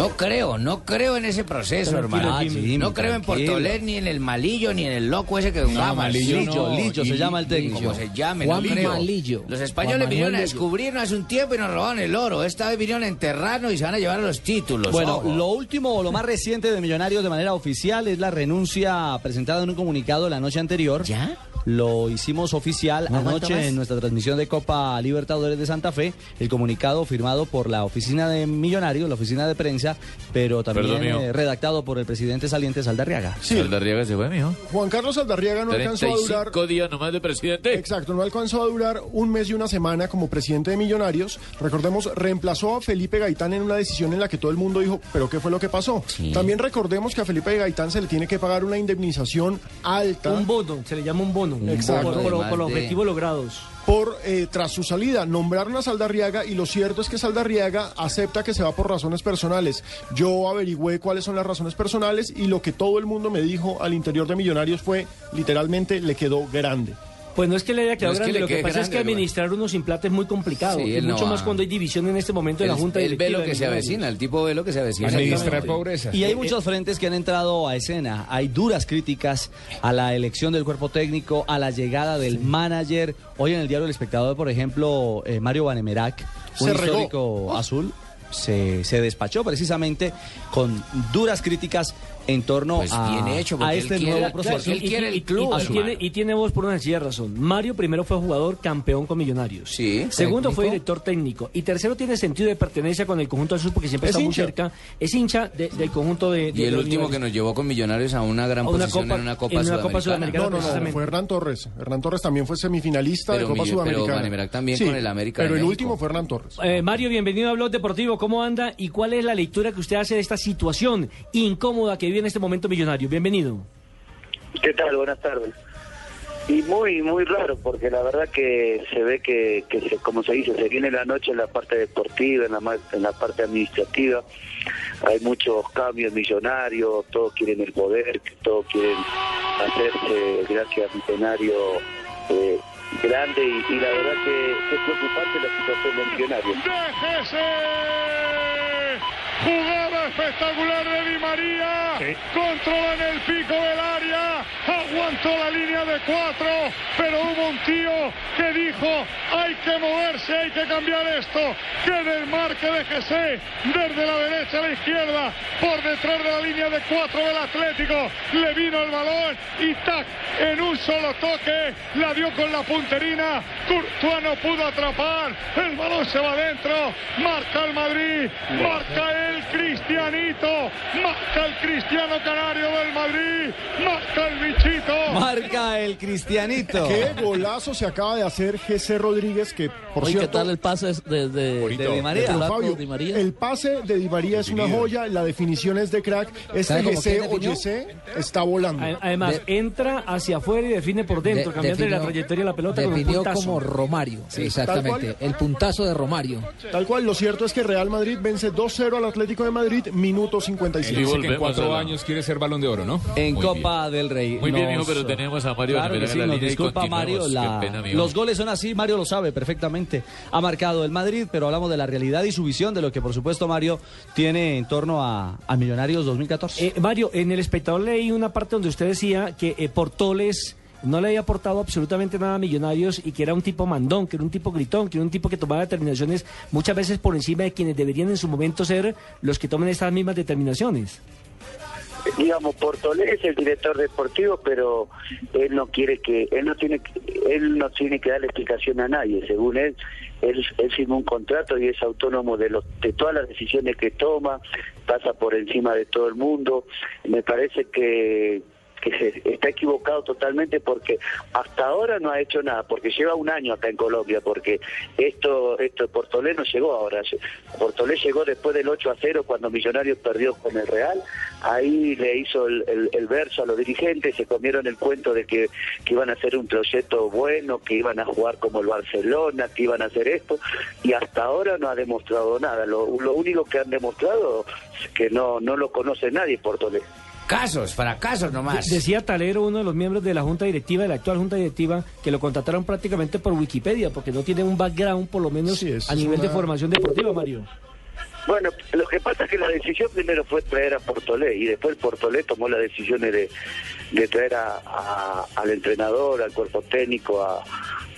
No creo, no creo en ese proceso, hermano. Jimmy, no creo en. Portolet, ni en el malillo, ni en el loco ese que jugaba. Malillo Lillo, no, Lillo se llama el técnico. Como se llame, Juan no creo. Malillo. Los españoles vinieron a descubrirnos hace un tiempo y nos robaron el oro. Esta vez vinieron a enterrarnos y se van a llevar los títulos. Bueno, ojo. lo último o lo más reciente de Millonarios de manera oficial es la renuncia presentada en un comunicado la noche anterior. ¿Ya? Lo hicimos oficial ¿No aguanta anoche en nuestra transmisión de Copa Libertadores de Santa Fe. El comunicado firmado por la oficina de Millonarios, la oficina de prensa, pero también eh, redactado por el presidente saliente Saldarriaga. Sí. Saldarriaga se fue, mijo. Juan Carlos Aldarriaga no alcanzó a durar. 35 días nomás de presidente. Exacto, no alcanzó a durar un mes y una semana como presidente de Millonarios. Recordemos, reemplazó a Felipe Gaitán en una decisión en la que todo el mundo dijo, pero ¿qué fue lo que pasó? Sí. También recordemos que a Felipe Gaitán se le tiene que pagar una indemnización alta Un bono, se le llama un bono. Exacto. Por, por- Además por los de- objetivos logrados. por eh, tras su salida. Nombraron a Saldarriaga y lo cierto es que Saldarriaga acepta que se va por razones personales. Yo averigüé cuáles son las razones personales y lo que todo el mundo me dijo al interior de Millonarios fue literalmente le quedó grande. Pues no es que le haya quedado No es que grande, le lo que pasa es que administrar unos implantes es muy complicado. Sí, y no mucho más cuando hay división en este momento de la Junta él ve Directiva lo de que se avecina, el tipo ve lo que se avecina. Administra pobreza. Y hay muchos frentes que han entrado a escena. Hay duras críticas a la elección del cuerpo técnico, a la llegada del manager. Hoy en el diario El Espectador, por ejemplo, eh, Mario Banemerac, un Se regó. histórico azul, se, se despachó precisamente con duras críticas en torno Pues a, bien hecho, a él este quiere- nuevo claro, proceso. él quiere el club, y, tiene, y tiene voz por una sencilla razón. Mario primero fue jugador campeón con Millonarios. Sí, Segundo fue director técnico. Y tercero tiene sentido de pertenencia con el conjunto azul porque siempre Es está muy cerca. Es hincha de- del conjunto de, de Y el último que nos llevó con Millonarios a una gran A una posición copa- en una Copa en una Sudamericana. Copa Sudamericana. No, no, no, precisamente. fue Hernán Torres. Hernán Torres también fue semifinalista Pero de Copa pero Sudamericana. Banemerac también con el América Pero el México. último fue Hernán Torres. Eh, Mario, bienvenido a Blog Deportivo. ¿Cómo anda y cuál es la lectura que usted hace de esta situación incómoda que vive en este momento Millonario? Bienvenido. ¿Qué tal? Buenas tardes. Y muy, muy raro, porque la verdad que se ve que, se, como se dice, se viene la noche en la parte deportiva, en la, en la parte administrativa. Hay muchos cambios millonarios, todos quieren el poder, todos quieren hacerse, gracias a Millonario, eh, grande. Y, la verdad que, es preocupante la situación del millonario. Jugada espectacular de Di María. Controla en el pico del área. Aguantó la línea de cuatro. Pero hubo un tío que dijo: hay que moverse, hay que cambiar esto. Que desmarque de José desde la derecha a la izquierda. Por detrás de la línea de cuatro del Atlético. Le vino el balón y tac. En un solo toque la dio con la punterina. Courtois no pudo atrapar. El balón se va adentro. Marca el Madrid. Marca el Marca el Cristiano Canario del Madrid. Marca el bichito. Marca el Cristianito. Qué golazo se acaba de hacer Jesse Rodríguez, que por Oye, ¿qué cierto... tal el pase de, de, de Di María? Pero, Flaco Fabio, Di María? el pase de Di María es una joya, la definición es de crack. Este ¿Sabe cómo GC o? YC está volando. Además, entra hacia afuera y define por dentro, De- cambiando la trayectoria de la pelota con un Definió puntazo. como Romario, Sí, exactamente. El puntazo de Romario. Tal cual, lo cierto es que Real Madrid vence 2-0 al Atlético de Madrid, minuto 55. Y volvemos cuatro a la- años quiere ser balón de oro, ¿no? En Muy Copa del Rey. Muy bien, hijo, pero tenemos a Mario Claro que sí, en nos disculpa Mario, la- pena, los goles son así, Mario lo sabe perfectamente. Ha marcado el Madrid, pero hablamos de la realidad y su visión de lo que por supuesto Mario tiene en torno a, a Millonarios 2014. Eh, Mario, en el espectador leí una parte donde usted decía que eh, Portoles no le había aportado absolutamente nada a Millonarios y que era un tipo mandón, que era un tipo gritón, que era un tipo que tomaba determinaciones muchas veces por encima de quienes deberían en su momento ser los que tomen estas mismas determinaciones. digamos Portolés es el director deportivo pero él no quiere que él no tiene él no tiene que darle explicación a nadie según él él, él firmó un contrato y es autónomo de, los, de todas las decisiones que toma, pasa por encima de todo el mundo. Me parece que que está equivocado totalmente porque hasta ahora no ha hecho nada, porque lleva un año acá en Colombia, porque esto, esto Portolé no llegó ahora, Portolé llegó después del 8 a 0 cuando Millonarios perdió con el Real, ahí le hizo el verso a los dirigentes, se comieron el cuento de que, que iban a hacer un proyecto bueno, que iban a jugar como el Barcelona, que iban a hacer esto, y hasta ahora no ha demostrado nada, lo, lo único que han demostrado es que no, no lo conoce nadie Portolé. Casos, fracasos nomás. De- Decía Talero, uno de los miembros de la Junta Directiva, de la actual Junta Directiva, que lo contrataron prácticamente por Wikipedia, porque no tiene un background, por lo menos, Sí, a nivel de formación deportiva, Mario. Bueno, lo que pasa es que la decisión primero fue traer a Portolé y después Portolé tomó las decisiones de, de traer a, a- al entrenador, al cuerpo técnico a,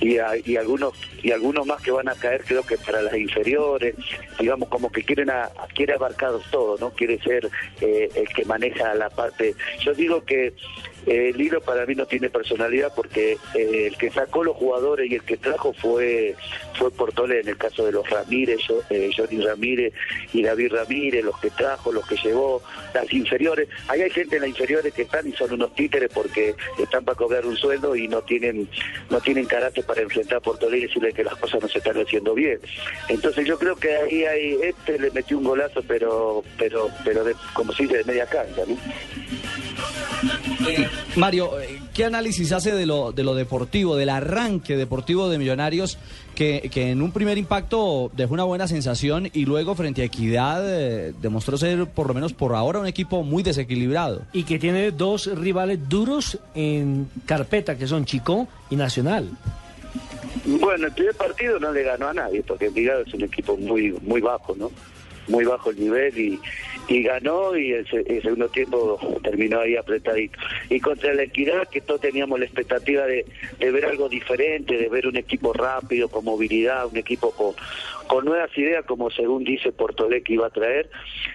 y, a- y algunos y algunos más que van a caer creo que para las inferiores, digamos como que quieren a, quiere abarcar todo, ¿no? Quiere ser eh, el que maneja la parte. Yo digo que eh, el hilo para mí no tiene personalidad porque eh, el que sacó los jugadores y el que trajo fue fue Portolé en el caso de los Ramírez, yo, Johnny Ramírez y David Ramírez, los que trajo, los que llevó, las inferiores. Ahí hay gente en las inferiores que están y son unos títeres porque están para cobrar un sueldo y no tienen no tienen carácter para enfrentar a Portolé y decirle que las cosas no se están haciendo bien. Entonces yo creo que ahí hay, este le metió un golazo, pero pero pero de, como dice, de media cancha, ¿no? Mario, eh, ¿qué análisis hace de lo, de lo deportivo, del arranque deportivo de Millonarios, que, que en un primer impacto dejó una buena sensación y luego frente a Equidad eh, demostró ser, por lo menos por ahora, un equipo muy desequilibrado? Y que tiene dos rivales duros en carpeta, que son Chico y Nacional. Bueno, el primer partido no le ganó a nadie, porque Envigado es un equipo muy muy bajo, ¿no? Muy bajo el nivel y, y ganó y el, se- el segundo tiempo terminó ahí apretadito. Y contra la Equidad, que todos teníamos la expectativa de, de ver algo diferente, de ver un equipo rápido, con movilidad, un equipo con, con nuevas ideas, como según dice Portolé que iba a traer,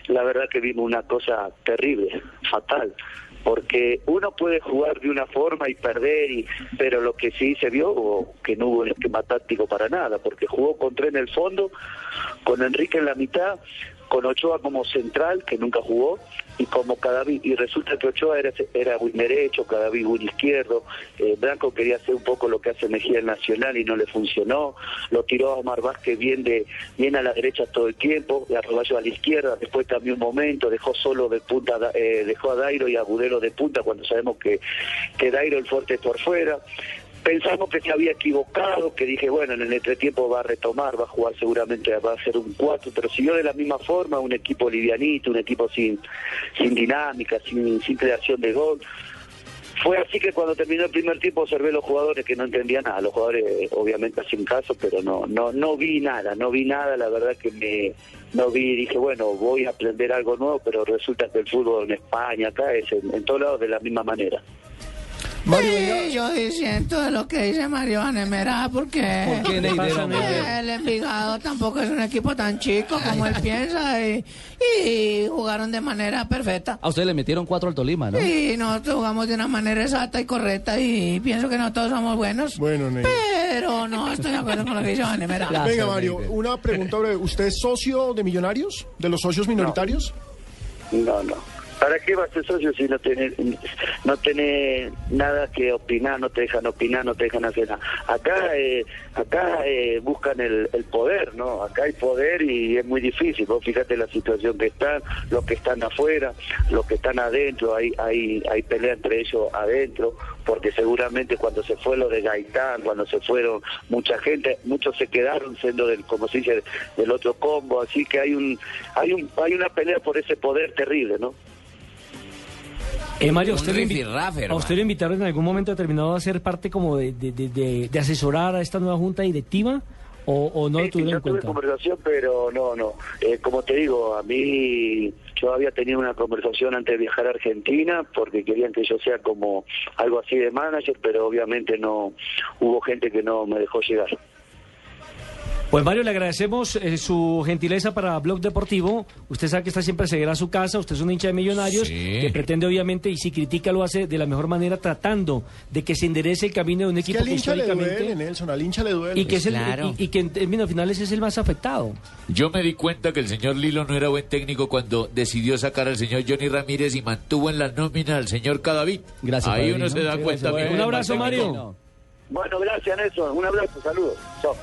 la verdad que vimos una cosa terrible, fatal porque uno puede jugar de una forma y perder, y, pero lo que sí se vio que no hubo un esquema táctico para nada, porque jugó con tres en el fondo, con Enrique en la mitad, con Ochoa como central, que nunca jugó, y como Cadaví, y resulta que Ochoa era, era win derecho, Cadaví win izquierdo, eh, Blanco quería hacer un poco lo que hace Mejía en Nacional y no le funcionó, lo tiró a Omar Vázquez bien, de, bien a la derecha todo el tiempo, y a Roballo a la izquierda, después cambió un momento, dejó solo de punta, eh, dejó a Dairo y a Budelo de punta cuando sabemos que, que Dairo el fuerte es por fuera, pensamos que se había equivocado, que dije, bueno, en el entretiempo va a retomar, va a jugar seguramente, va a ser un 4, pero siguió de la misma forma, un equipo livianito, un equipo sin, sin dinámica, sin, creación de gol. Fue así que cuando terminó el primer tiempo observé los jugadores que no entendían nada, los jugadores eh, obviamente hacen caso, pero no, no, no vi nada, no vi nada, la verdad que me no vi, dije bueno voy a aprender algo nuevo, pero resulta que el fútbol en España, acá es en todos lados de la misma manera. Mario, Sí, yo disiento de lo que dice Mario Vanemera porque ¿Por qué, pasa, el Envigado tampoco es un equipo tan chico como él piensa y, y jugaron de manera perfecta. A ustedes le metieron cuatro al Tolima, ¿no? Y nosotros jugamos de una manera exacta y correcta y pienso que no todos somos buenos. Bueno, Ney. Pero no estoy de acuerdo con lo que dice Vanemera. Gracias, Venga, Mario, una pregunta breve. ¿Usted es socio de Millonarios? ¿De los socios minoritarios? No, no. ¿Para qué vas a ser socio si no tenés, no tenés nada que opinar, no te dejan opinar, no te dejan hacer nada? Acá, eh, acá eh, buscan el, poder, ¿no? Acá hay poder y es muy difícil. Vos fíjate la situación que están, los que están afuera, los que están adentro, hay, hay, hay pelea entre ellos adentro, porque seguramente cuando se fue lo de Gaitán, cuando se fueron mucha gente, muchos se quedaron siendo del, como se dice, del otro combo, así que hay un, hay un, hay una pelea por ese poder terrible, ¿no? Eh, Mario, ¿a Un usted, ¿a usted lo invitaron en algún momento determinado a ser parte como de, de, de- de- de asesorar a esta nueva junta directiva o, o no lo tuvieron en tuve cuenta? conversación, pero no, no. Eh, como te digo, a mí yo había tenido una conversación antes de viajar a Argentina porque querían que yo sea como algo así de manager, pero obviamente no hubo gente que no me dejó llegar. Pues Mario, le agradecemos eh, su gentileza para Blog Deportivo. Usted sabe que está siempre seguirá a su casa. Usted es un hincha de millonarios Sí. que pretende, obviamente, y si critica, lo hace de la mejor manera, tratando de que se enderece el camino de un Es que equipo al que, hincha le históricamente. duele, Nelson, al hincha le duele. y que, es el, Claro. y, y que en términos finales es el más afectado. Yo me di cuenta que el señor Lilo no era buen técnico cuando decidió sacar al señor Johnny Ramírez y mantuvo en la nómina al señor Cadavid. Gracias, Ahí uno se da Sí, cuenta. gracias, Un abrazo. Mario. Bueno, gracias Nelson, un abrazo, saludos. Chao.